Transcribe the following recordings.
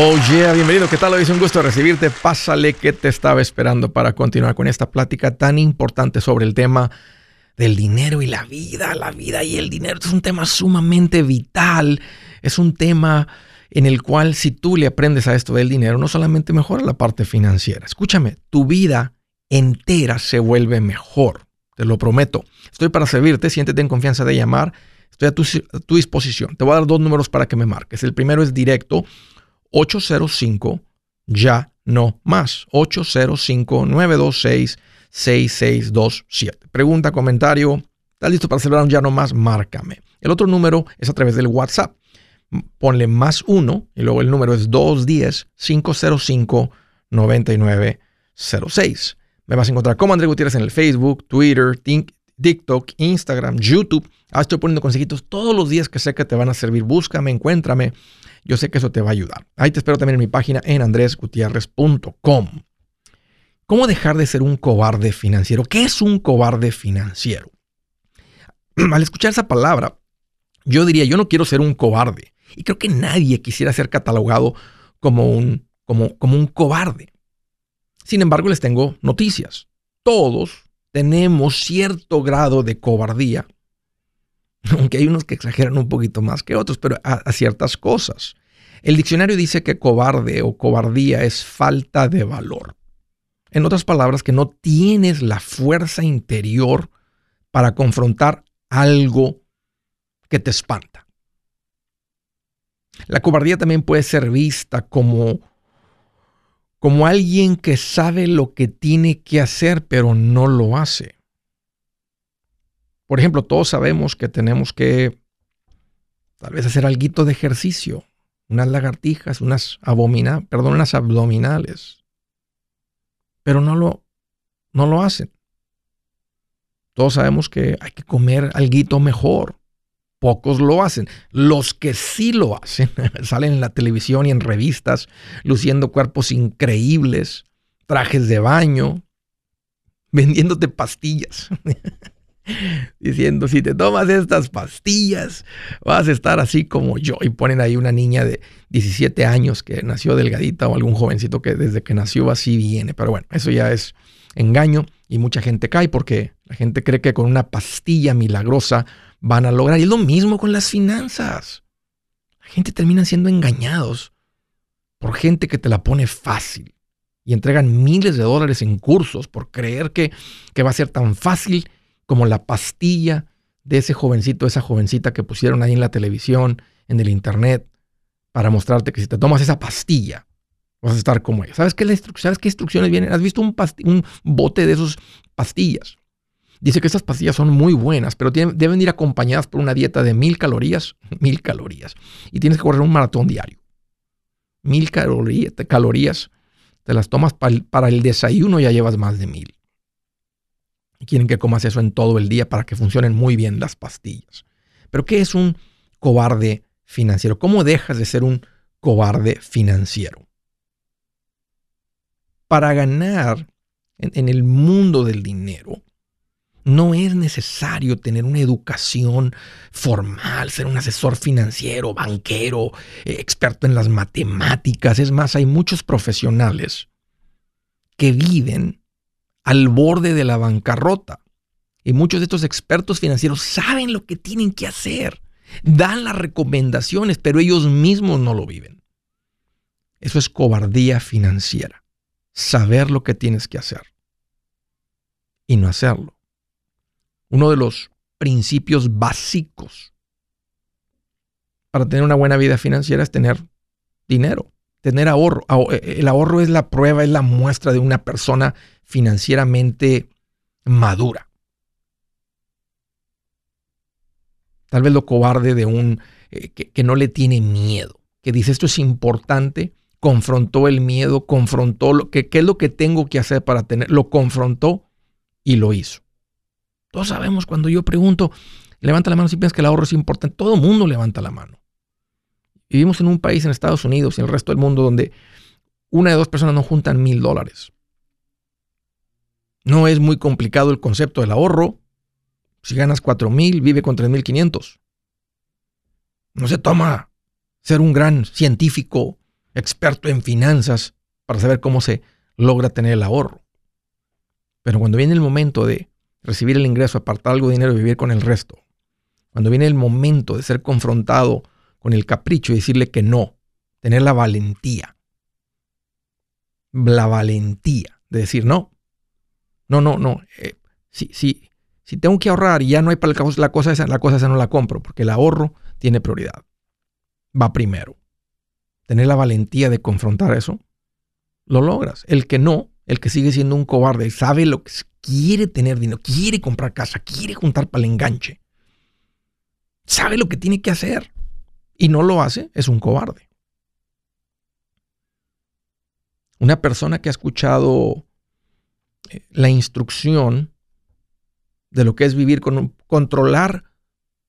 Oh yeah, bienvenido. ¿Qué tal? Hoy es un gusto recibirte. Pásale que te estaba esperando para continuar con esta plática tan importante sobre el tema del dinero y la vida. La vida y el dinero es un tema sumamente vital. Es un tema en el cual si tú le aprendes a esto del dinero, no solamente mejora la parte financiera. Escúchame, tu vida entera se vuelve mejor. Te lo prometo. Estoy para servirte. Siéntete en confianza de llamar. Estoy a tu, a tu disposición. Te voy a dar dos números para que me marques. El primero es directo 805 ya no más. 805-926-6627. Pregunta, comentario. ¿Estás listo para celebrar un ya no más? Márcame. El otro número es a través del WhatsApp. Ponle más uno y luego el número es 210-505-9906. Me vas a encontrar como André Gutiérrez en el Facebook, Twitter, TikTok, Instagram, YouTube. Ah, estoy poniendo consejitos todos los días que sé que te van a servir. Búscame, encuéntrame. Yo sé que eso te va a ayudar. Ahí te espero también en mi página en andresgutierrez.com. ¿Cómo dejar de ser un cobarde financiero? ¿Qué es un cobarde financiero? Al escuchar esa palabra, yo diría, yo no quiero ser un cobarde. Y creo que nadie quisiera ser catalogado como un, como, como un cobarde. Sin embargo, les tengo noticias. Todos tenemos cierto grado de cobardía aunque hay unos que exageran un poquito más que otros, pero a, ciertas cosas. El diccionario dice que cobarde o cobardía es falta de valor. En otras palabras, que no tienes la fuerza interior para confrontar algo que te espanta. La cobardía también puede ser vista como, como alguien que sabe lo que tiene que hacer, pero no lo hace. Por ejemplo, todos sabemos que tenemos que tal vez hacer algo de ejercicio, unas lagartijas, unas, abomina, perdón, unas abdominales, pero no lo, no lo hacen. Todos sabemos que hay que comer algo mejor. Pocos lo hacen. Los que sí lo hacen salen en la televisión y en revistas luciendo cuerpos increíbles, trajes de baño, vendiéndote pastillas. diciendo, si te tomas estas pastillas, vas a estar así como yo. Y ponen ahí una niña de 17 años que nació delgadita o algún jovencito que desde que nació así viene. Pero bueno, eso ya es engaño y mucha gente cae porque la gente cree que con una pastilla milagrosa van a lograr. Y es lo mismo con las finanzas. La gente termina siendo engañados por gente que te la pone fácil y entregan miles de dólares en cursos por creer que, que va a ser tan fácil como la pastilla de ese jovencito, esa jovencita que pusieron ahí en la televisión, en el internet, para mostrarte que si te tomas esa pastilla, vas a estar como ella. ¿Sabes qué, ¿Sabes qué instrucciones vienen? ¿Has visto un, un bote de esas pastillas? Dice que esas pastillas son muy buenas, pero deben ir acompañadas por una dieta de mil calorías, mil calorías. Y tienes que correr un maratón diario. Mil calorías, te las tomas para el desayuno, ya llevas más de mil quieren que comas eso en todo el día para que funcionen muy bien las pastillas. Pero ¿qué es un cobarde financiero? ¿Cómo dejas de ser un cobarde financiero? Para ganar en, el mundo del dinero, no es necesario tener una educación formal, ser un asesor financiero, banquero, eh, experto en las matemáticas. Es más, hay muchos profesionales que viven al borde de la bancarrota. Y muchos de estos expertos financieros saben lo que tienen que hacer, dan las recomendaciones, pero ellos mismos no lo viven. Eso es cobardía financiera, saber lo que tienes que hacer y no hacerlo. Uno de los principios básicos para tener una buena vida financiera es tener dinero, tener ahorro. El ahorro es la prueba, es la muestra de una persona financieramente madura. Tal vez lo cobarde de un eh, que, no le tiene miedo, que dice esto es importante, confrontó el miedo, confrontó lo que qué es lo que tengo que hacer para tener, lo confrontó y lo hizo. Todos sabemos cuando yo pregunto, levanta la mano si piensas que el ahorro es importante, todo el mundo levanta la mano. Vivimos en un país en Estados Unidos y en el resto del mundo donde una de dos personas no juntan mil dólares. No es muy complicado el concepto del ahorro. Si ganas 4 mil, vive con 3 mil No se toma ser un gran científico experto en finanzas para saber cómo se logra tener el ahorro. Pero cuando viene el momento de recibir el ingreso, apartar algo de dinero y vivir con el resto, cuando viene el momento de ser confrontado con el capricho y decirle que no, tener la valentía, la valentía de decir no, no, no, no, eh, si, si, si tengo que ahorrar y ya no hay para el, la cosa esa, la cosa esa no la compro, porque el ahorro tiene prioridad, va primero. Tener la valentía de confrontar eso, lo logras. El que no, el que sigue siendo un cobarde sabe lo que quiere tener dinero, quiere comprar casa, quiere juntar para el enganche, sabe lo que tiene que hacer y no lo hace, es un cobarde. Una persona que ha escuchado eh, la instrucción de lo que es vivir con un, controlar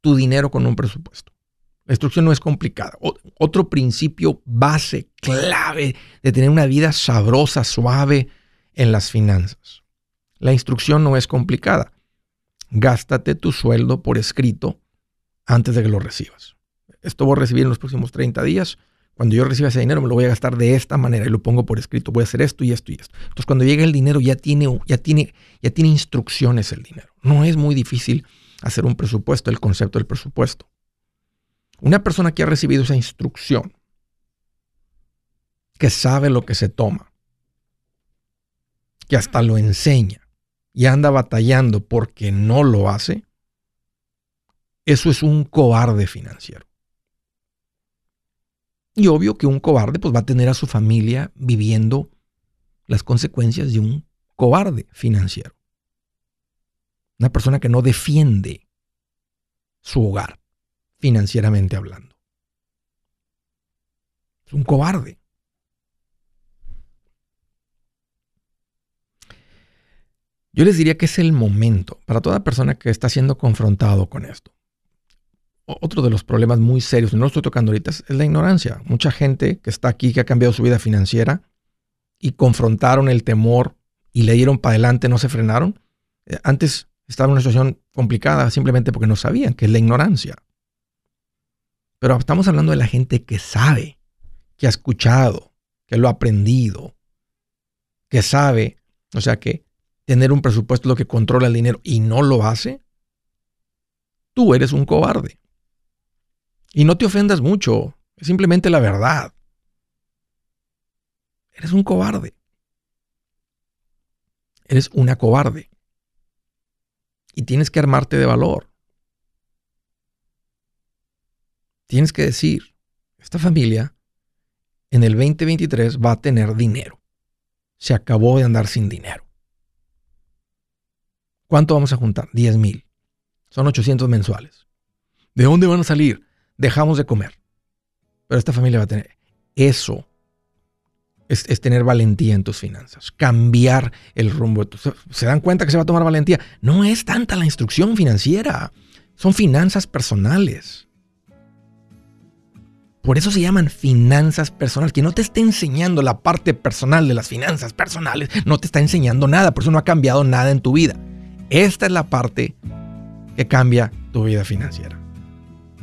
tu dinero con un presupuesto. La instrucción no es complicada. otro principio base, clave de tener una vida sabrosa, suave en las finanzas. La instrucción no es complicada. Gástate tu sueldo por escrito antes de que lo recibas. Esto voy a recibir en los próximos 30 días. Cuando yo reciba ese dinero me lo voy a gastar de esta manera y lo pongo por escrito. Voy a hacer esto y esto y esto. Entonces cuando llegue el dinero ya tiene, ya tiene, ya tiene instrucciones el dinero. No es muy difícil hacer un presupuesto, el concepto del presupuesto. Una persona que ha recibido esa instrucción, que sabe lo que se toma, que hasta lo enseña y anda batallando porque no lo hace, eso es un cobarde financiero. Y obvio que un cobarde pues va a tener a su familia viviendo las consecuencias de un cobarde financiero. Una persona que no defiende su hogar, financieramente hablando. Es un cobarde. Yo les diría que es el momento para toda persona que está siendo confrontado con esto otro de los problemas muy serios, no lo estoy tocando ahorita, es la ignorancia. Mucha gente que está aquí, que ha cambiado su vida financiera y confrontaron el temor y le dieron para adelante, no se frenaron. Eh, antes estaba en una situación complicada simplemente porque no sabían, que es la ignorancia. Pero estamos hablando de la gente que sabe, que ha escuchado, que lo ha aprendido, que sabe, o sea que tener un presupuesto es lo que controla el dinero y no lo hace, tú eres un cobarde. Y no te ofendas mucho, es simplemente la verdad. Eres un cobarde. Eres una cobarde. Y tienes que armarte de valor. Tienes que decir, esta familia en el 2023 va a tener dinero. Se acabó de andar sin dinero. ¿Cuánto vamos a juntar? 10 mil. Son 800 mensuales. ¿De dónde van a salir? Dejamos de comer. Pero esta familia va a tener eso. Es, tener valentía en tus finanzas, cambiar el rumbo. ¿Se dan cuenta que se va a tomar valentía? No es tanta la instrucción financiera, son finanzas personales. Por eso se llaman finanzas personales. Que no te esté enseñando la parte personal de las finanzas personales, no te está enseñando nada, por eso no ha cambiado nada en tu vida. Esta es la parte que cambia tu vida financiera.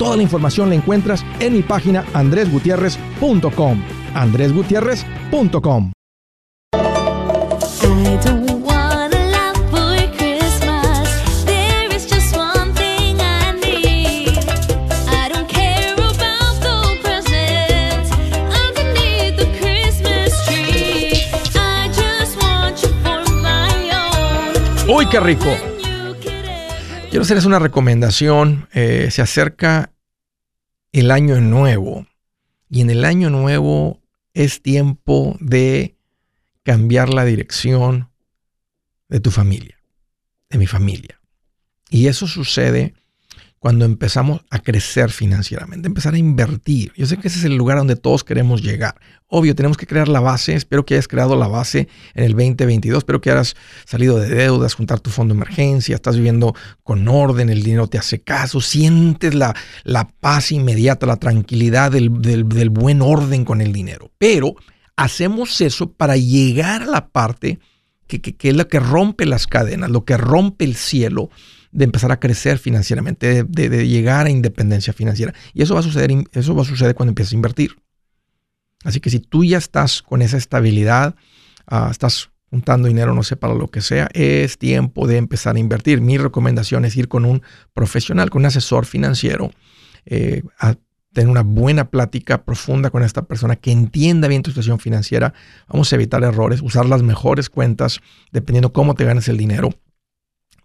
Toda la información la encuentras en mi página andresgutierrez.com. andresgutierrez.com. ¡Uy, qué rico! Quiero hacerles una recomendación. Eh, se acerca el año nuevo. Y en el año nuevo es tiempo de cambiar la dirección de tu familia, de mi familia. Y eso sucede cuando empezamos a crecer financieramente, empezar a invertir. Yo sé que ese es el lugar donde todos queremos llegar. Obvio, tenemos que crear la base. Espero que hayas creado la base en el 2022. Espero que hayas salido de deudas, juntar tu fondo de emergencia, estás viviendo con orden, el dinero te hace caso, sientes la, la paz inmediata, la tranquilidad del, buen orden con el dinero. Pero hacemos eso para llegar a la parte que, que es la que rompe las cadenas, lo que rompe el cielo de empezar a crecer financieramente, de, llegar a independencia financiera. Y eso va a suceder, eso va a suceder cuando empieces a invertir. Así que si tú ya estás con esa estabilidad, ah, estás juntando dinero, no sé, para lo que sea, es tiempo de empezar a invertir. Mi recomendación es ir con un profesional, con un asesor financiero, eh, a tener una buena plática profunda con esta persona que entienda bien tu situación financiera. Vamos a evitar errores, usar las mejores cuentas, dependiendo cómo te ganes el dinero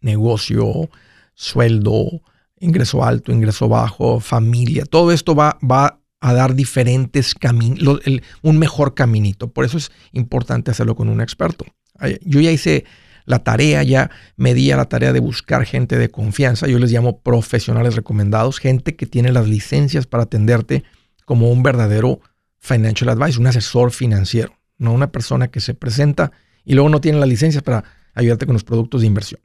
negocio, sueldo, ingreso alto, ingreso bajo, familia. Todo esto va, va a dar diferentes caminos, un mejor caminito. Por eso es importante hacerlo con un experto. Yo ya hice la tarea, ya me di a la tarea de buscar gente de confianza. Yo les llamo profesionales recomendados, gente que tiene las licencias para atenderte como un verdadero financial advice, un asesor financiero, no una persona que se presenta y luego no tiene las licencias para ayudarte con los productos de inversión.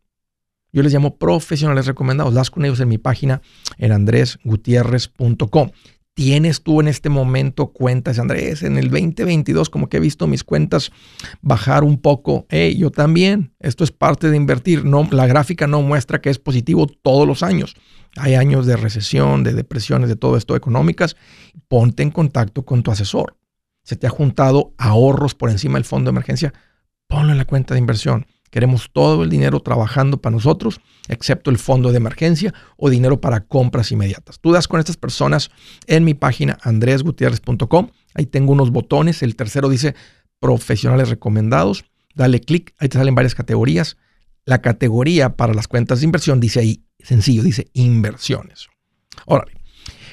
Yo les llamo profesionales recomendados. Las con ellos en mi página en andresgutierrez.com. ¿Tienes tú en este momento cuentas, Andrés? En el 2022, como que he visto mis cuentas bajar un poco. Yo también. Esto es parte de invertir. No, la gráfica no muestra que es positivo todos los años. Hay años de recesión, de depresiones, de todo esto económicas. Ponte en contacto con tu asesor. Se te ha juntado ahorros por encima del fondo de emergencia. Ponlo en la cuenta de inversión. Queremos todo el dinero trabajando para nosotros, excepto el fondo de emergencia o dinero para compras inmediatas. Tú das con estas personas en mi página andresgutierrez.com. Ahí tengo unos botones. El tercero dice profesionales recomendados. Dale clic, ahí te salen varias categorías. La categoría para las cuentas de inversión dice ahí, sencillo, dice inversiones. Órale.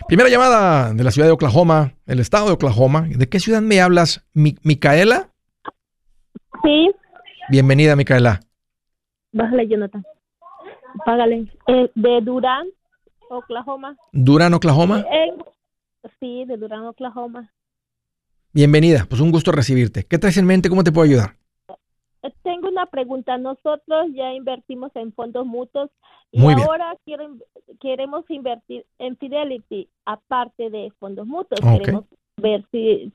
Primera llamada de la ciudad de Oklahoma, el estado de Oklahoma. ¿De qué ciudad me hablas? ¿Micaela? Sí. Bienvenida, Micaela. Bájale, Jonathan. Págale. Eh, de Durán, Oklahoma. ¿Durán, Oklahoma? Eh, sí, de Durán, Oklahoma. Bienvenida, pues un gusto recibirte. ¿Qué traes en mente? ¿Cómo te puedo ayudar? Eh, tengo una pregunta. Nosotros ya invertimos en fondos mutuos y ahora queremos invertir en Fidelity, aparte de fondos mutuos. Queremos ver si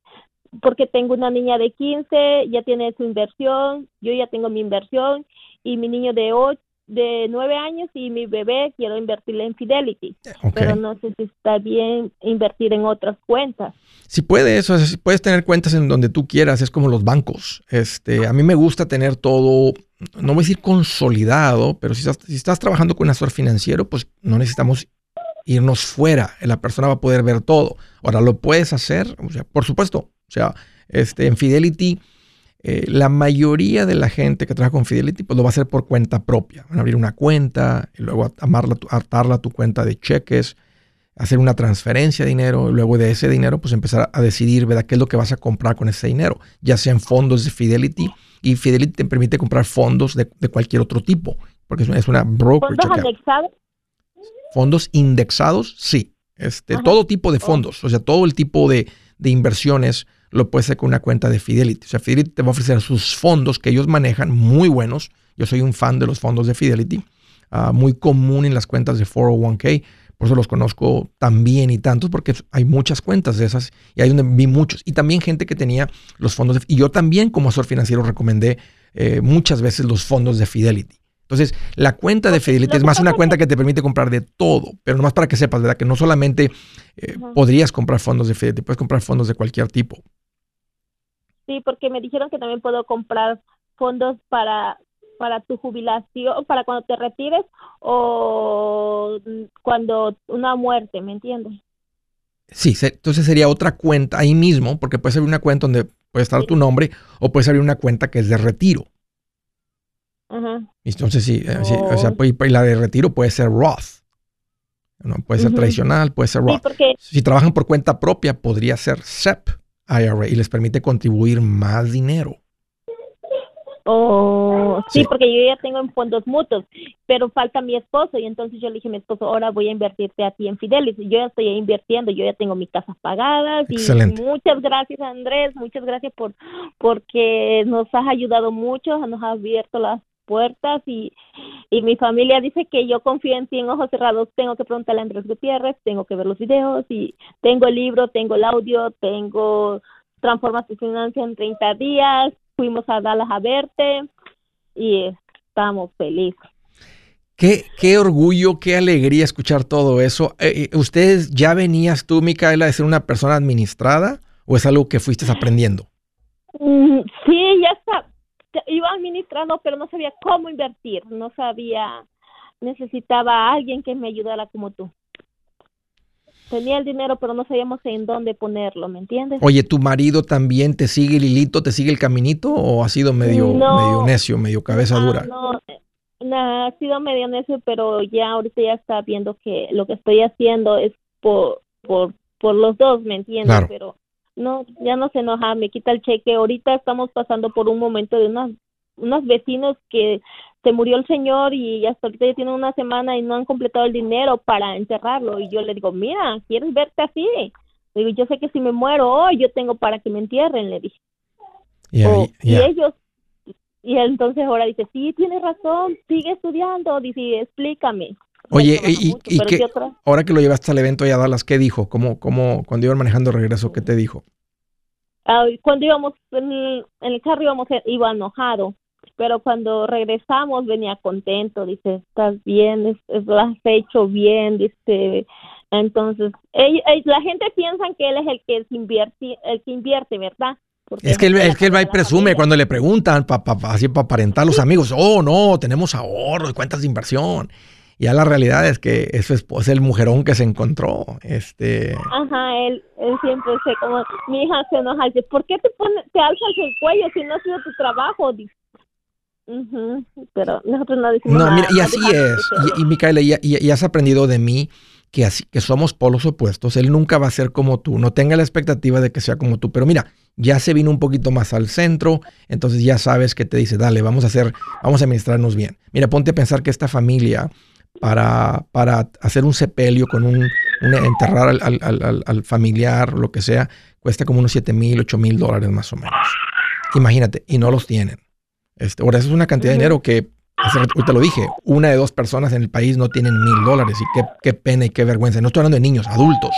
porque tengo una niña de 15, ya tiene su inversión, yo ya tengo mi inversión y mi niño de 8, de 9 años y mi bebé quiero invertirle en Fidelity, pero no sé si está bien invertir en otras cuentas. Si puedes, o sea, puedes tener cuentas en donde tú quieras, es como los bancos. Este, a mí me gusta tener todo, no voy a decir consolidado, pero si estás, si estás trabajando con un asesor financiero, pues no necesitamos irnos fuera, la persona va a poder ver todo. Ahora, ¿lo puedes hacer? O sea, por supuesto, o sea, este, en Fidelity, eh, la mayoría de la gente que trabaja con Fidelity pues lo va a hacer por cuenta propia. Van a abrir una cuenta y luego amarla, atarla a tu cuenta de cheques. hacer una transferencia de dinero, y luego de ese dinero, pues empezar a decidir, ¿verdad?, qué es lo que vas a comprar con ese dinero, ya sean fondos de Fidelity, y Fidelity te permite comprar fondos de, cualquier otro tipo, porque es una, broker. ¿Fondos indexados? Fondos indexados, sí. Este, todo tipo de fondos, o sea, todo el tipo de, de inversiones lo puedes hacer con una cuenta de Fidelity. O sea, Fidelity te va a ofrecer sus fondos que ellos manejan, muy buenos. Yo soy un fan de los fondos de Fidelity, ah, muy común en las cuentas de 401k. Por eso los conozco tan bien y tantos, porque hay muchas cuentas de esas y ahí donde vi muchos. Y también gente que tenía los fondos de... Y yo también como asesor financiero recomendé eh, muchas veces los fondos de Fidelity. Entonces, la cuenta de Fidelity es más una cuenta que te permite comprar de todo, pero nomás para que sepas, ¿verdad? Que no solamente eh, podrías comprar fondos de Fidelity, puedes comprar fondos de cualquier tipo. Sí, porque me dijeron que también puedo comprar fondos para para tu jubilación, para cuando te retires o cuando una muerte, ¿me entiendes? Sí, entonces sería otra cuenta ahí mismo, porque puede ser una cuenta donde puede estar tu nombre o puede ser una cuenta que es de retiro. Entonces, sí, eh, o sea, pues, y la de retiro puede ser Roth. ¿no? Puede ser tradicional, puede ser Roth. Si trabajan por cuenta propia, podría ser SEP IRA y les permite contribuir más dinero. Oh, sí, porque yo ya tengo en fondos mutuos, pero falta mi esposo y entonces yo le dije a mi esposo, ahora voy a invertirte a ti en Fidelity. Yo ya estoy invirtiendo, yo ya tengo mis casas pagadas y muchas gracias Andrés, muchas gracias por porque nos has ayudado mucho, nos has abierto las puertas y, y mi familia dice que yo confío en ti en ojos cerrados, tengo que preguntarle a Andrés Gutiérrez, tengo que ver los videos y tengo el libro, tengo el audio, tengo Transforma tu financia en 30 días, fuimos a Dallas a verte y estamos felices. Qué, qué orgullo, qué alegría escuchar todo eso. Eh, eh, ¿Ustedes ya venías tú, Micaela, de ser una persona administrada o es algo que fuiste aprendiendo? Mm, sí, ya está iba administrando, pero no sabía cómo invertir, no sabía, necesitaba a alguien que me ayudara como tú. Tenía el dinero, pero no sabíamos en dónde ponerlo, ¿me entiendes? Oye, ¿tu marido también te sigue el hilito, te sigue el caminito o ha sido medio, medio necio, medio cabeza dura? No, no, ha sido medio necio, pero ya ahorita ya está viendo que lo que estoy haciendo es por, por, por los dos, ¿me entiendes? Pero no, ya no se enoja, me quita el cheque. Ahorita estamos pasando por un momento de unos, unos vecinos que se murió el señor y hasta ahorita ya tienen una semana y no han completado el dinero para enterrarlo. Y yo le digo, mira, ¿quieres verte así? digo, yo sé que si me muero hoy, yo tengo para que me entierren, le dije. Y ellos, y entonces ahora dice, sí, tienes razón, sigue estudiando, dice, explícame. Oye, y, que, ahora que lo llevaste al evento allá a Dallas, ¿qué dijo? ¿Cómo, cómo, cuando iban manejando regreso, qué te dijo? cuando íbamos en el, carro íbamos, iba enojado, pero cuando regresamos venía contento, dice, estás bien, lo has hecho bien, dice, entonces, la gente piensa que él es el que, invierte, el que invierte, ¿verdad? es que, él, es que él va y presume cuando le preguntan, pa, así para aparentar a los amigos, oh, no, tenemos ahorros, cuentas de inversión. Ya la realidad es que es, el mujerón que se encontró. Este... Ajá, él, él siempre se como, mi hija se enoja, dice, ¿por qué te, pone, te alzas el cuello si no ha sido tu trabajo? Dice. pero nosotros no decimos No, mira, y así es. Y, y Micaela, y, has aprendido de mí que, así, que somos polos opuestos. Él nunca va a ser como tú. No tenga la expectativa de que sea como tú. Pero mira, ya se vino un poquito más al centro, entonces ya sabes que te dice, dale, vamos a hacer, vamos a administrarnos bien. Mira, ponte a pensar que esta familia para, para hacer un sepelio con un, enterrar al, familiar, lo que sea, cuesta como unos 7 mil, 8 mil dólares más o menos. Imagínate, y no los tienen. Este, ahora, eso es una cantidad de dinero que, te lo dije, una de dos personas en el país no tienen mil dólares y qué, qué, pena y qué vergüenza. No estoy hablando de niños, adultos.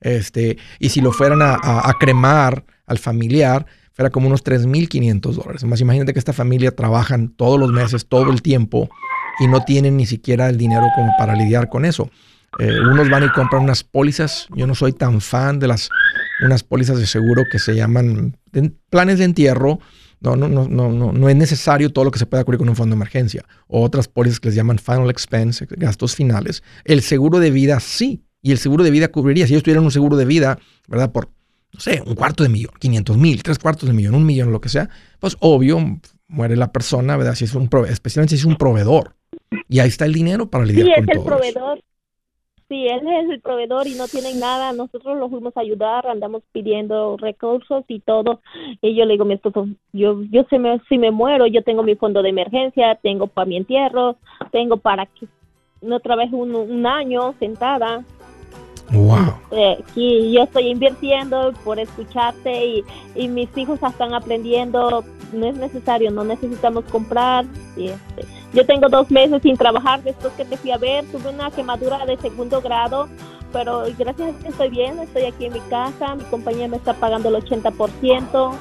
Este, y si lo fueran a, a, cremar al familiar, fuera como unos 3.500 dólares. Más imagínate que esta familia trabajan todos los meses, todo el tiempo, y no tienen ni siquiera el dinero como para lidiar con eso. Eh, unos van y compran unas pólizas. Yo no soy tan fan de las unas pólizas de seguro que se llaman planes de entierro. No, no, no, no, no, es necesario todo lo que se pueda cubrir con un fondo de emergencia. O otras pólizas que les llaman final expense, gastos finales. El seguro de vida sí. Y el seguro de vida cubriría, si ellos tuvieran un seguro de vida, ¿verdad? Por, no sé, un cuarto de millón, 500 mil, tres cuartos de millón, un millón, lo que sea, pues obvio, muere la persona, ¿verdad? Si es un especialmente si es un proveedor. Y ahí está el dinero para lidiar sí, es el proveedor. Sí, él es el proveedor y no tienen nada. Nosotros lo fuimos a ayudar, andamos pidiendo recursos y todo. Y yo le digo mi esposo, yo, yo se me, si me muero, yo tengo mi fondo de emergencia, tengo para mi entierro, tengo para que no trabaje un, un año sentada. Wow. y yo estoy invirtiendo por escucharte y, y, mis hijos están aprendiendo. No es necesario, no necesitamos comprar. Y este, yo tengo dos meses sin trabajar después que te fui a ver. Tuve una quemadura de segundo grado, pero gracias a que estoy bien. Estoy aquí en mi casa. Mi compañía me está pagando el 80%.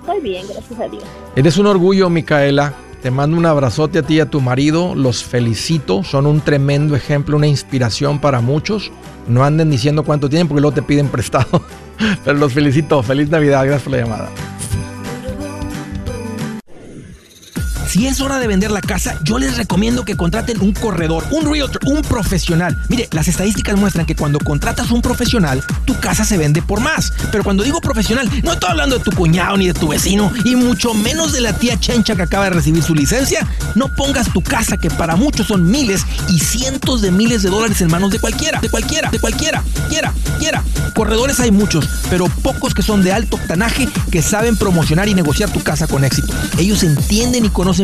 estoy bien, gracias a Dios. Eres un orgullo, Micaela. Te mando un abrazote a ti y a tu marido. Los felicito. Son un tremendo ejemplo, una inspiración para muchos. No anden diciendo cuánto tienen porque luego te piden prestado. Pero los felicito. Feliz Navidad. Gracias por la llamada. Si es hora de vender la casa, yo les recomiendo que contraten un corredor, un realtor, un profesional. Mire, las estadísticas muestran que cuando contratas un profesional, tu casa se vende por más. Pero cuando digo profesional, no estoy hablando de tu cuñado ni de tu vecino, y mucho menos de la tía Chencha que acaba de recibir su licencia. No pongas tu casa, que para muchos son miles y cientos de miles de dólares en manos de cualquiera, de cualquiera, de cualquiera, quiera, quiera. Corredores hay muchos, pero pocos que son de alto octanaje que saben promocionar y negociar tu casa con éxito. Ellos entienden y conocen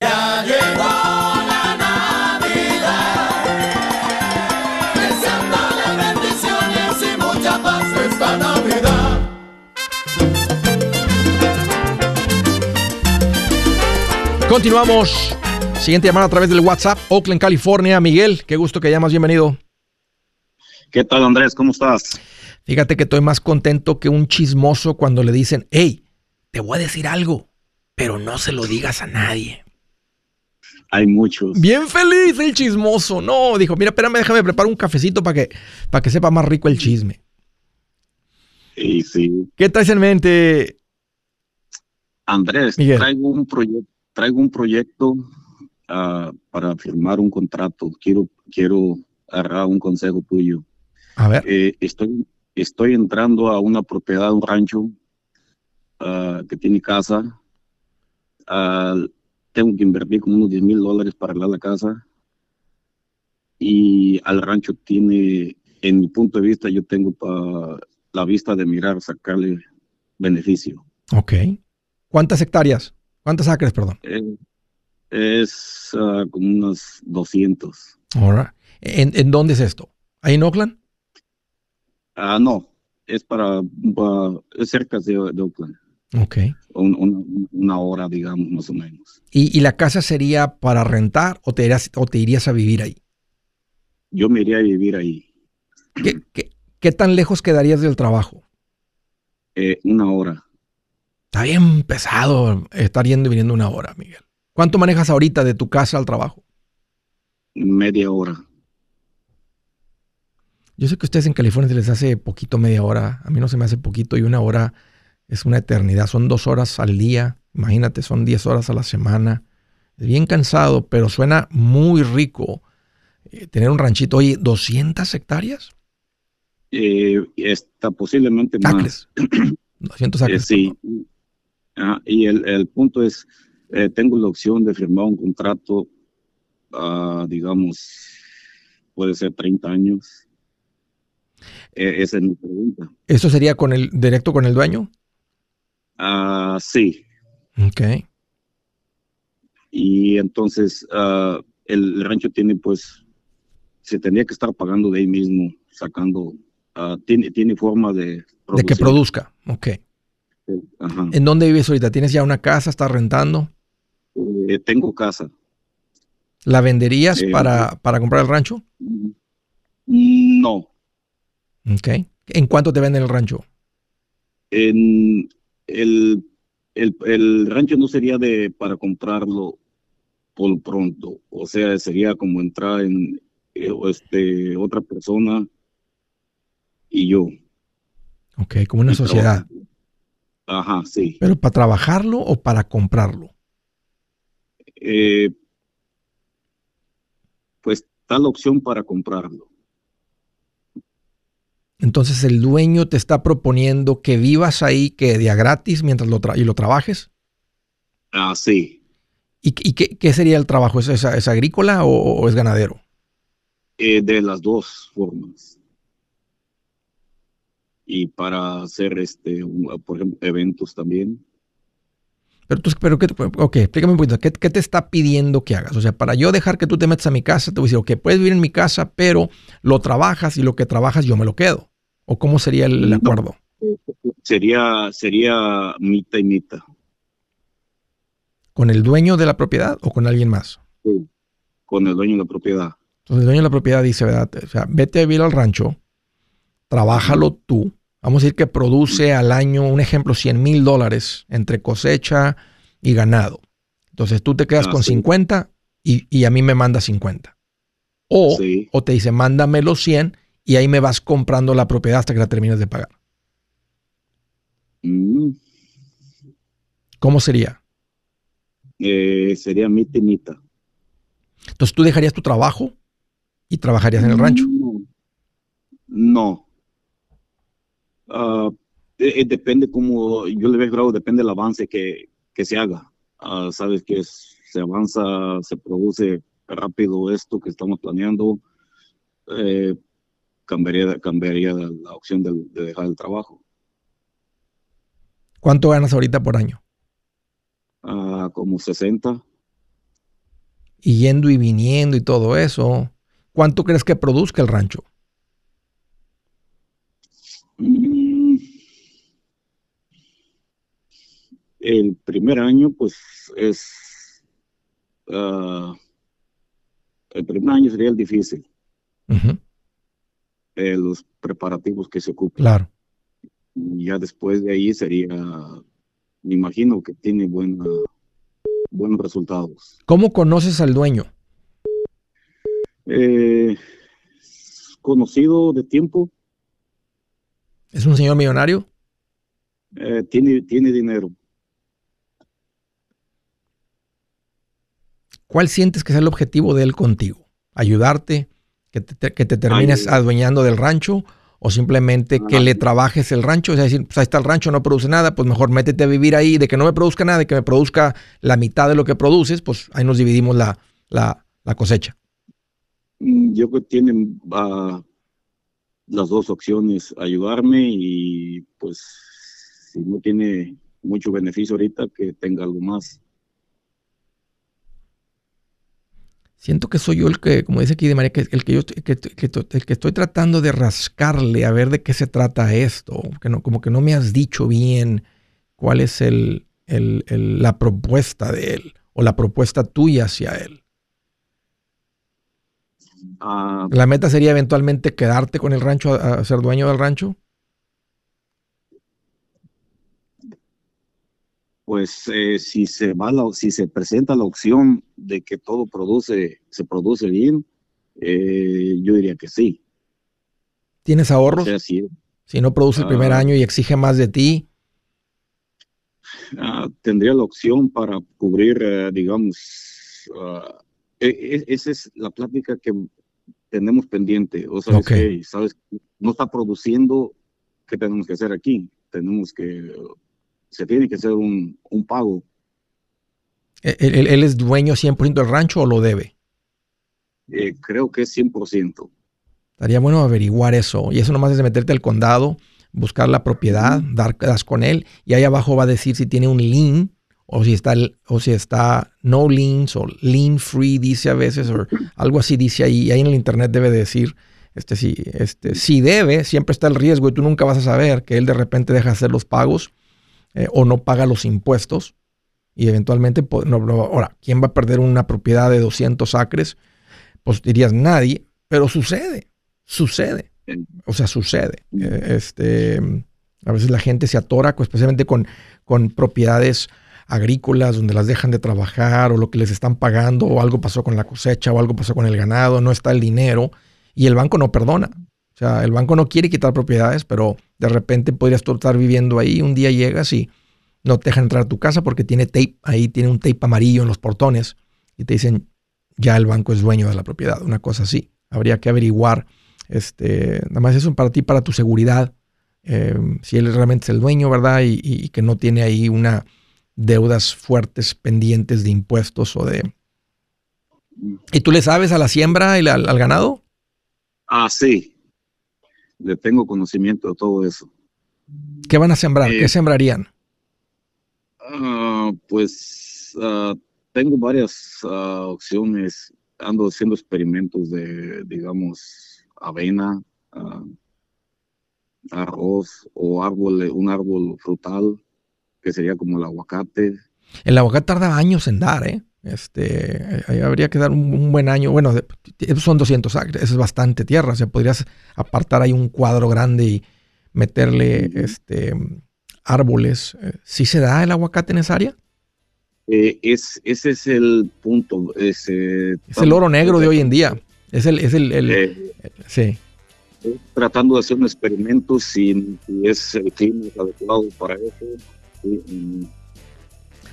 Ya llegó la Navidad, deseándole bendiciones y mucha paz esta Navidad. Continuamos. Siguiente llamada a través del WhatsApp, Oakland, California. Miguel, qué gusto que llamas, bienvenido. ¿Qué tal, Andrés? ¿Cómo estás? Fíjate que estoy más contento que un chismoso cuando le dicen, hey, te voy a decir algo, pero no se lo digas a nadie. Hay muchos. Bien feliz el chismoso. No, dijo, mira, espérame, déjame preparar un cafecito para que, para que sepa más rico el chisme. Sí, sí. ¿Qué traes en mente? Andrés, traigo un, proyecto traigo un proyecto ah, para firmar un contrato. Quiero, quiero agarrar un consejo tuyo. A ver. Eh, estoy, estoy entrando a una propiedad, un rancho ah, que tiene casa. Uh, tengo que invertir como unos 10 mil dólares para arreglar la casa. Y al rancho tiene, en mi punto de vista, yo tengo para la vista de mirar, sacarle beneficio. Ok. ¿Cuántas hectáreas? ¿Cuántas acres, perdón? Eh, es uh, como unos 200. Ahora, ¿En, ¿En, dónde es esto? ¿Ahí en Oakland? Ah, no, es para, es cerca de, de Oakland. Ok. una hora, digamos, más o menos. ¿Y, la casa sería para rentar o te, irías, o te irías a vivir ahí? Yo me iría a vivir ahí. ¿Qué, tan lejos quedarías del trabajo? Eh, una hora. Está bien pesado estar yendo y viniendo una hora, Miguel. ¿Cuánto manejas ahorita de tu casa al trabajo? Media hora. Yo sé que a ustedes en California se les hace poquito media hora. A mí no se me hace poquito y una hora es una eternidad. Son dos horas al día. Imagínate, son diez horas a la semana. Es bien cansado, pero suena muy rico eh, tener un ranchito. Oye, ¿200 hectáreas? Eh, está posiblemente más. 200 acres. Eh, sí. Ah, y el, punto es, eh, tengo la opción de firmar un contrato, uh, digamos, puede ser 30 años. esa es mi pregunta. ¿Eso sería con el directo con el dueño? Ah, sí. Ok. Y entonces uh, el rancho tiene pues, se tendría que estar pagando de ahí mismo, sacando, uh, tiene, tiene forma de... De que produzca, ok. Ajá. ¿En dónde vives ahorita? ¿Tienes ya una casa? ¿Estás rentando? Eh, tengo casa. ¿La venderías eh, para, para comprar el rancho? No. Ok. ¿En cuánto te vende el rancho? En, el, el, rancho no sería de para comprarlo por pronto, o sea, sería como entrar en eh, este, otra persona y yo. Ok, como una sociedad. Ajá, sí. ¿Pero para trabajarlo o para comprarlo? Eh, pues está la opción para comprarlo. Entonces el dueño te está proponiendo que vivas ahí, que día gratis mientras lo, y lo trabajes. Ah, sí. ¿Y, qué, sería el trabajo? ¿Es, es, agrícola o, es ganadero? Eh, de las dos formas. Y para hacer, este, por ejemplo, eventos también. Pero, tú, pero ¿qué, ok, explícame un poquito, ¿qué, ¿qué, te está pidiendo que hagas? O sea, para yo dejar que tú te metas a mi casa, te voy a decir, ok, puedes vivir en mi casa, pero lo trabajas y lo que trabajas yo me lo quedo. ¿O cómo sería el, acuerdo? Sería, sería mitad y mitad. ¿Con el dueño de la propiedad o con alguien más? Sí, con el dueño de la propiedad. Entonces el dueño de la propiedad dice, ¿verdad? O sea, vete a vivir al rancho, trabájalo tú. Vamos a decir que produce al año, un ejemplo, 100 mil dólares entre cosecha y ganado. Entonces tú te quedas ah, con 50 y, a mí me manda 50. O, o te dice, mándame los 100 y ahí me vas comprando la propiedad hasta que la termines de pagar. Mm. ¿Cómo sería? Eh, sería mitad Entonces tú dejarías tu trabajo y trabajarías en el rancho. No. Eh, depende como yo le veo grado, depende del avance que, se haga. Ah, sabes que se avanza, se produce rápido esto que estamos planeando. Eh, cambiaría, cambiaría la opción de, dejar el trabajo. ¿Cuánto ganas ahorita por año? Ah, como 60. Y yendo y viniendo y todo eso, ¿cuánto crees que produzca el rancho? Mm. El primer año, pues es. Ah, el primer año sería el difícil. Eh, los preparativos que se ocupan. Claro. Ya después de ahí sería, me imagino que tiene buena, buenos resultados. ¿Cómo conoces al dueño? Eh, conocido de tiempo. ¿Es un señor millonario? Eh, tiene, tiene dinero. ¿Cuál sientes que es el objetivo de él contigo? ¿Ayudarte? que te, termines adueñando del rancho o simplemente que le trabajes el rancho, es decir, pues ahí está el rancho, no produce nada, pues mejor métete a vivir ahí, de que no me produzca nada, de que me produzca la mitad de lo que produces, pues ahí nos dividimos la, la, cosecha. Mm, yo creo que tienen las dos opciones, ayudarme y pues si no tiene mucho beneficio ahorita, que tenga algo más. Siento que soy yo el que, como dice aquí de María, que, el que yo que, el que estoy tratando de rascarle a ver de qué se trata esto. Que no, como que no me has dicho bien cuál es el, la propuesta de él o la propuesta tuya hacia él. Ah. ¿La meta sería eventualmente quedarte con el rancho, a ser dueño del rancho? Pues eh, si se va si se presenta la opción de que todo produce se produce bien eh, yo diría que sí. Tienes ahorros si no produce el primer ah. año y exige más de ti. Ah, tendría la opción para cubrir eh, digamos ah, e, e, esa es la plática que tenemos pendiente. O sea sabes no está produciendo qué tenemos que hacer aquí tenemos que se tiene que hacer un, pago. ¿E-, ¿Él, es dueño 100% del rancho o lo debe? Eh, creo que es 100%. Estaría bueno averiguar eso. Y eso nomás es de meterte al condado, buscar la propiedad, dar das con él, y ahí abajo va a decir si tiene un lien o si está, o si está no liens o lien free, dice a veces, o algo así dice ahí. Y ahí en el internet debe decir, este, si, este, si debe, siempre está el riesgo y tú nunca vas a saber que él de repente deja de hacer los pagos eh, o no paga los impuestos y eventualmente, no, ahora, ¿quién va a perder una propiedad de 200 acres? Pues dirías nadie, pero sucede, sucede, o sea, sucede. Eh, este, a veces la gente se atora, especialmente con, con propiedades agrícolas donde las dejan de trabajar o lo que les están pagando o algo pasó con la cosecha o algo pasó con el ganado, no está el dinero y el banco no perdona. O sea, el banco no quiere quitar propiedades, pero de repente podrías tú estar viviendo ahí, un día llegas y no te dejan entrar a tu casa porque tiene tape, ahí tiene un tape amarillo en los portones y te dicen, ya el banco es dueño de la propiedad, una cosa así. Habría que averiguar, este, nada más eso para ti, para tu seguridad, em, si él realmente es el dueño, ¿verdad? Y, que no tiene ahí una deudas fuertes pendientes de impuestos o de... ¿Y tú le sabes a la siembra y al ganado? Ah, sí, le tengo conocimiento de todo eso. ¿Qué van a sembrar? ¿Qué eh, sembrarían? Ah, pues ah, tengo varias ah, opciones. Ando haciendo experimentos de, digamos, avena, arroz o árbol, un árbol frutal, que sería como el aguacate. El aguacate tarda años en dar, ¿eh? Este, habría que dar un, buen año. Bueno, son 200 acres, eso es bastante tierra. O sea, podrías apartar ahí un cuadro grande y meterle este, árboles. Eh, ¿Sí se da el aguacate en esa área? Eh, es, ese es el punto. es el oro negro de hoy en día. Es el, es el, eh, sí. Tratando de hacer un experimento si, es el clima adecuado para eso.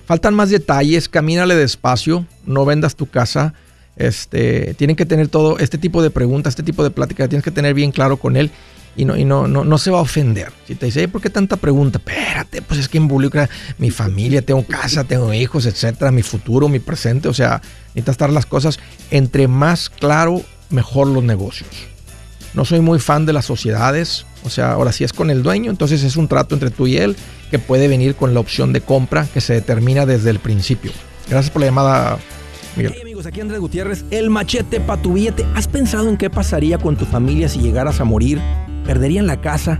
Faltan más detalles, camínale despacio, no vendas tu casa. Este, tienen que tener todo este tipo de preguntas, este tipo de plática, tienes que tener bien claro con él y no, y no, no, no se va a ofender. Si te dice, ¿por qué tanta pregunta? Espérate, pues es que involucra mi familia, tengo casa, tengo hijos, etcétera, mi futuro, mi presente. O sea, necesitas estar las cosas entre más claro, mejor los negocios. No soy muy fan de las sociedades. O sea, ahora sí es con el dueño, entonces es un trato entre tú y él que puede venir con la opción de compra que se determina desde el principio. Gracias por la llamada, Miguel. Hey amigos, aquí Andrés Gutiérrez, el machete para tu billete. ¿Has pensado en qué pasaría con tu familia si llegaras a morir? ¿Perderían la casa?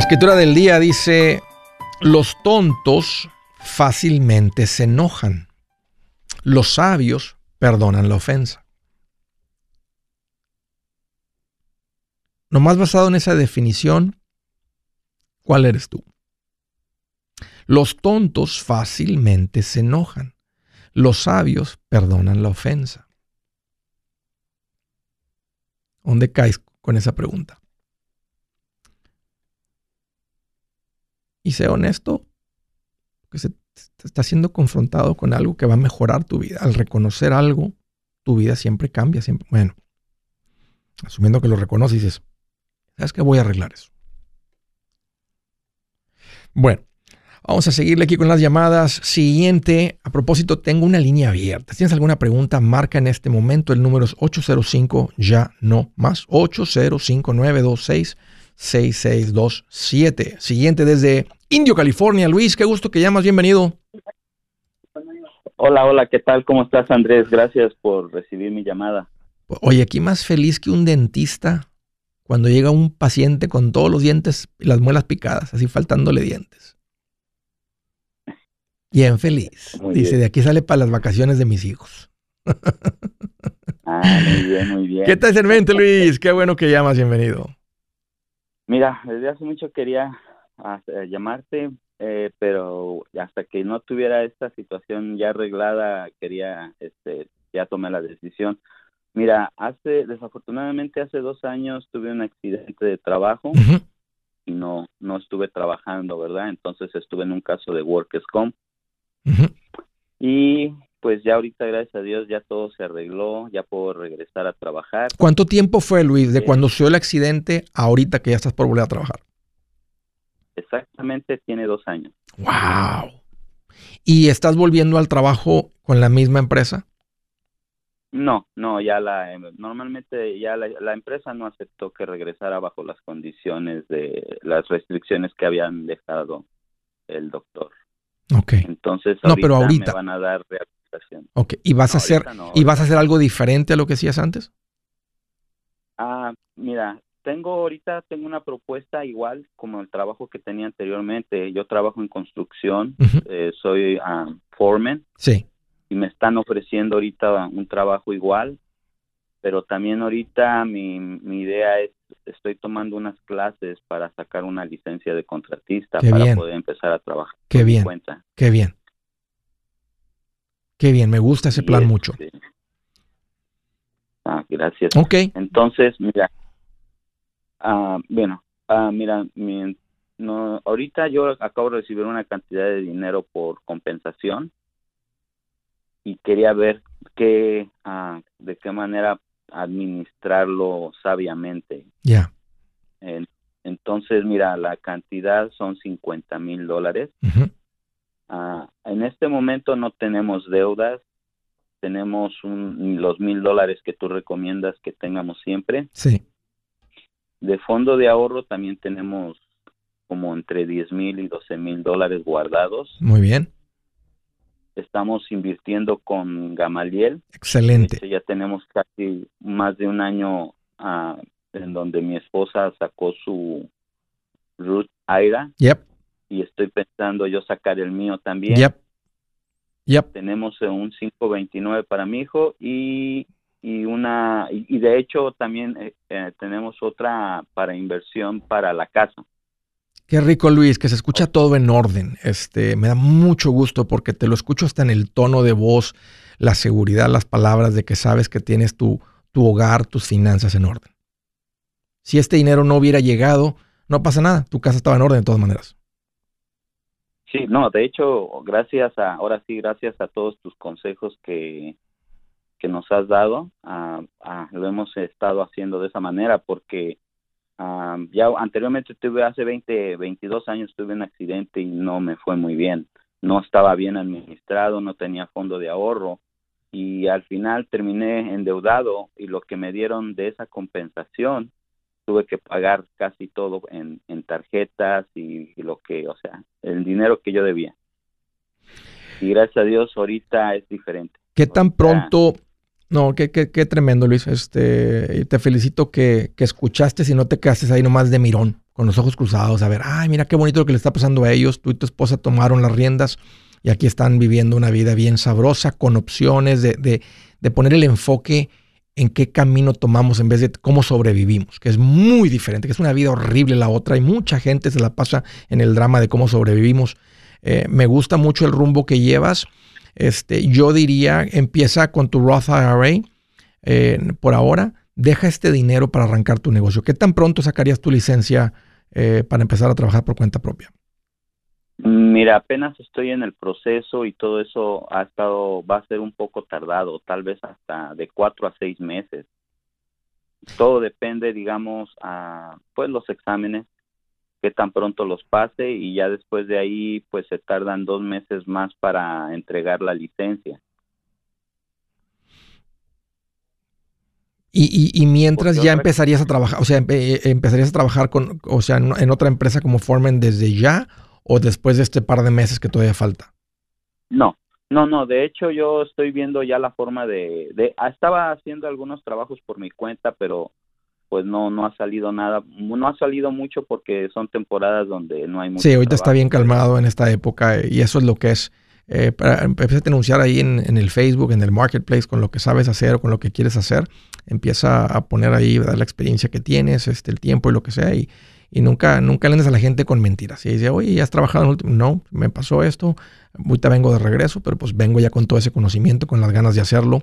La escritura del día dice, los tontos fácilmente se enojan, los sabios perdonan la ofensa. Nomás basado en esa definición, ¿cuál eres tú? Los tontos fácilmente se enojan. Los sabios perdonan la ofensa. ¿Dónde caes con esa pregunta? Y sé honesto, que se está siendo confrontado con algo que va a mejorar tu vida. Al reconocer algo, tu vida siempre cambia, siempre. Bueno, asumiendo que lo reconoces, dices, ¿sabes qué? Voy a arreglar eso. Bueno, vamos a seguirle aquí con las llamadas. Siguiente, a propósito, tengo una línea abierta. Si tienes alguna pregunta, marca en este momento. El número es 805, ya no más. 805-926-6627. Siguiente desde Indio, California. Luis, qué gusto que llamas. Bienvenido. Hola, hola, ¿qué tal? ¿Cómo estás, Andrés? Gracias por recibir mi llamada. Oye, aquí más feliz que un dentista cuando llega un paciente con todos los dientes y las muelas picadas, así faltándole dientes. Bien feliz. Dice, de aquí sale para las vacaciones de mis hijos. ah, muy bien, muy bien. ¿Qué tal en mente, Luis? Qué bueno que llamas, bienvenido. Mira, desde hace mucho quería llamarte eh, pero hasta que no tuviera esta situación ya arreglada, quería, este, ya tomé la decisión. Mira, hace, desafortunadamente hace dos años tuve un accidente de trabajo y no, no estuve trabajando, ¿verdad? Entonces estuve en un caso de Workers Comp. Y pues ya ahorita, gracias a Dios, ya todo se arregló, ya puedo regresar a trabajar. ¿Cuánto tiempo fue, Luis, de cuando sucedió el accidente a ahorita que ya estás por volver a trabajar? Exactamente, tiene dos años. ¡Wow! ¿Y estás volviendo al trabajo con la misma empresa? No, no, ya la, em, normalmente ya la, empresa no aceptó que regresara bajo las condiciones de las restricciones que habían dejado el doctor. Ok. Entonces, no, pero ahorita me van a dar Ok, ¿y vas a hacer y vas a hacer algo diferente a lo que hacías antes? Ah, mira, tengo ahorita tengo una propuesta igual como el trabajo que tenía anteriormente. Yo trabajo en construcción, eh, soy uh, foreman. Sí y me están ofreciendo ahorita un trabajo igual, pero también ahorita mi, idea es, estoy tomando unas clases para sacar una licencia de contratista para poder empezar a trabajar. Qué bien, qué bien. Qué bien, me gusta ese plan mucho. Este, ah, gracias. Ok. Entonces, mira, ah, bueno, ah, mira, no, ahorita yo acabo de recibir una cantidad de dinero por compensación y quería ver qué, ah, de qué manera administrarlo sabiamente. Ya. entonces, mira, la cantidad son 50 mil dólares. Ah, en este momento no tenemos deudas, tenemos los mil dólares que tú recomiendas que tengamos siempre. Sí. De fondo de ahorro también tenemos como entre 10 mil y 12 mil dólares guardados. Muy bien estamos invirtiendo con Gamaliel. Excelente. ya tenemos casi más de un año ah, en donde mi esposa sacó su Root Aira. Yep. Y estoy pensando yo sacar el mío también. Yep. Yep. Tenemos un 529 para mi hijo y, y una y, de hecho también eh, eh, tenemos otra para inversión para la casa. Qué rico, Luis, que se escucha todo en orden. Este, me da mucho gusto porque te lo escucho hasta en el tono de voz, la seguridad, las palabras de que sabes que tienes tu, tu hogar, tus finanzas en orden. Si este dinero no hubiera llegado, no pasa nada. Tu casa estaba en orden de todas maneras. Sí, no, de hecho, gracias a, ahora sí, gracias a todos tus consejos que, que nos has dado, ah, ah, lo hemos estado haciendo de esa manera porque ya anteriormente tuve, hace 20, 22 años tuve un accidente y no me fue muy bien. No estaba bien administrado, no tenía fondo de ahorro y al final terminé endeudado y lo que me dieron de esa compensación tuve que pagar casi todo en, tarjetas y, lo que, o sea, el dinero que yo debía. Y gracias a Dios ahorita es diferente. ¿Qué tan pronto no, qué, qué, qué, tremendo, Luis. Este, te felicito que, que, escuchaste y no te quedaste ahí nomás de mirón, con los ojos cruzados, a ver, ay, mira qué bonito lo que le está pasando a ellos. Tú y tu esposa tomaron las riendas y aquí están viviendo una vida bien sabrosa, con opciones de, de, de poner el enfoque en qué camino tomamos en vez de cómo sobrevivimos, que es muy diferente, que es una vida horrible la otra y mucha gente se la pasa en el drama de cómo sobrevivimos. Eh, me gusta mucho el rumbo que llevas este, yo diría, empieza con tu Roth IRA eh, por ahora, deja este dinero para arrancar tu negocio. ¿Qué tan pronto sacarías tu licencia eh, para empezar a trabajar por cuenta propia? Mira, apenas estoy en el proceso y todo eso ha estado, va a ser un poco tardado, tal vez hasta de cuatro a seis meses. Todo depende, digamos, a pues los exámenes que tan pronto los pase y ya después de ahí pues se tardan dos meses más para entregar la licencia. Y, y, mientras ya empezarías a trabajar, o sea, eh, empezarías a trabajar con, o sea, en, otra empresa como Foreman desde ya o después de este par de meses que todavía falta. No, no, no. De hecho, yo estoy viendo ya la forma de, de, ah, estaba haciendo algunos trabajos por mi cuenta, pero pues no no ha salido nada, no ha salido mucho porque son temporadas donde no hay mucho. Sí, ahorita está bien calmado en esta época y eso es lo que es. Eh, para, empieza a anunciar ahí en, el Facebook, en el Marketplace, con lo que sabes hacer o con lo que quieres hacer. Empieza a poner ahí la experiencia que tienes, este, el tiempo y lo que sea. Y, y nunca, nunca le a la gente con mentiras. Y dice, oye, ¿ya has trabajado en último? No, me pasó esto, ahorita vengo de regreso, pero pues vengo ya con todo ese conocimiento, con las ganas de hacerlo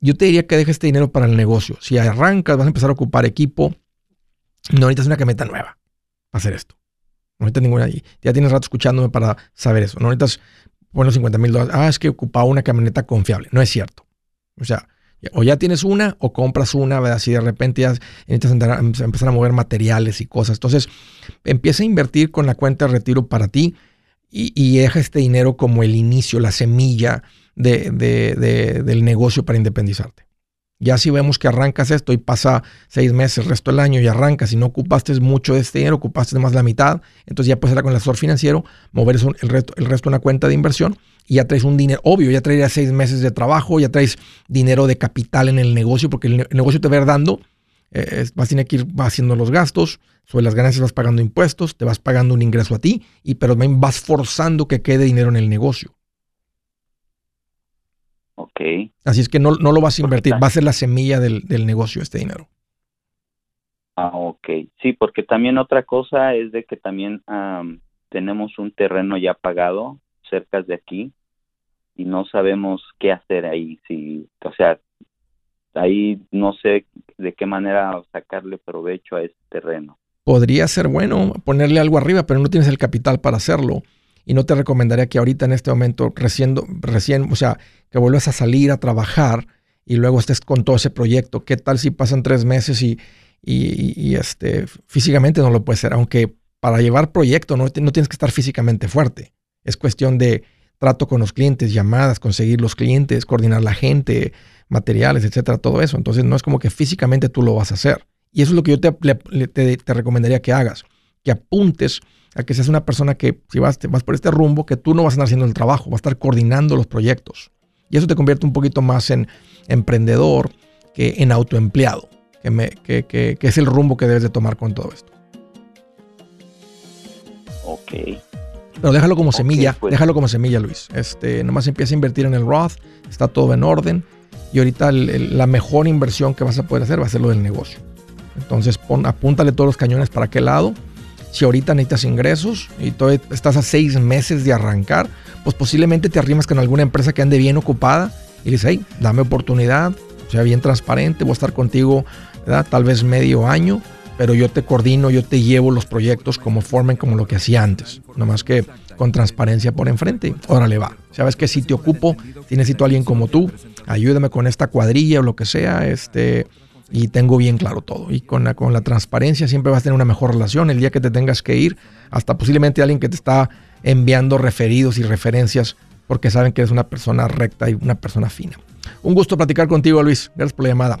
yo te diría que dejes este dinero para el negocio. Si arrancas, vas a empezar a ocupar equipo, no necesitas una camioneta nueva para hacer esto. No necesitas ninguna. Ya tienes rato escuchándome para saber eso. No necesitas bueno, 50 mil dólares. Ah, es que ocupaba una camioneta confiable. No es cierto. O sea, o ya tienes una o compras una, ¿verdad? Si de repente ya necesitas empezar a mover materiales y cosas. Entonces, empieza a invertir con la cuenta de retiro para ti y, deja este dinero como el inicio, la semilla del negocio para independizarte. Ya si vemos que arrancas esto y pasa seis meses, el resto del año y arrancas y no ocupaste mucho de este dinero, ocupaste más la mitad, entonces ya puedes ir con el asesor financiero, mover el resto, el resto una cuenta de inversión y ya traes un dinero, obvio, ya traerías seis meses de trabajo, ya traes dinero de capital en el negocio, porque el, negocio te va a ir dando, eh, vas a tener que ir haciendo los gastos, sobre las ganancias vas pagando impuestos, te vas pagando un ingreso a ti, y pero también vas forzando que quede dinero en el negocio. Ok. Así es que no, lo vas a invertir, va a ser la semilla del, negocio este dinero. Ah, ok. Sí, porque también otra cosa es de que también tenemos un terreno ya pagado cerca de aquí y no sabemos qué hacer ahí. Si, o sea, ahí no sé de qué manera sacarle provecho a ese terreno. Podría ser bueno ponerle algo arriba, pero no tienes el capital para hacerlo y no te recomendaría que ahorita en este momento recién, recién, o sea, que vuelvas a salir a trabajar y luego estés con todo ese proyecto. ¿Qué tal si pasan tres meses y, y, este, físicamente no lo puedes hacer? Aunque para llevar proyecto no, no tienes que estar físicamente fuerte. Es cuestión de trato con los clientes, llamadas, conseguir los clientes, coordinar la gente, materiales, etcétera, todo eso. Entonces no es como que físicamente tú lo vas a hacer. Y eso es lo que yo te, te, te recomendaría que hagas, que apuntes a que seas una persona que si vas, vas por este rumbo, que tú no vas a estar haciendo el trabajo, vas a estar coordinando los proyectos. Y eso te convierte un poquito más en emprendedor que en autoempleado, que, me, que, que, es el rumbo que debes de tomar con todo esto. Ok. Pero déjalo como semilla, pues. déjalo como semilla, Luis. Este, nomás empieza a invertir en el Roth, está todo en orden. Y ahorita la mejor inversión que vas a poder hacer va a ser lo del negocio. Entonces pon, apúntale todos los cañones para qué lado si ahorita necesitas ingresos y todavía estás a seis meses de arrancar, pues posiblemente te arrimas con alguna empresa que ande bien ocupada y le dices, hey, dame oportunidad, sea bien transparente, voy a estar contigo tal vez medio año, pero yo te coordino, yo te llevo los proyectos como formen como lo que hacía antes, nomás que con transparencia por enfrente. Órale va. Sabes que si te ocupo, si necesito a alguien como tú, ayúdame con esta cuadrilla o lo que sea, este y tengo bien claro todo. Y con la, con la transparencia siempre vas a tener una mejor relación. El día que te tengas que ir, hasta posiblemente alguien que te está enviando referidos y referencias porque saben que eres una persona recta y una persona fina. Un gusto platicar contigo, Luis. Gracias por la llamada.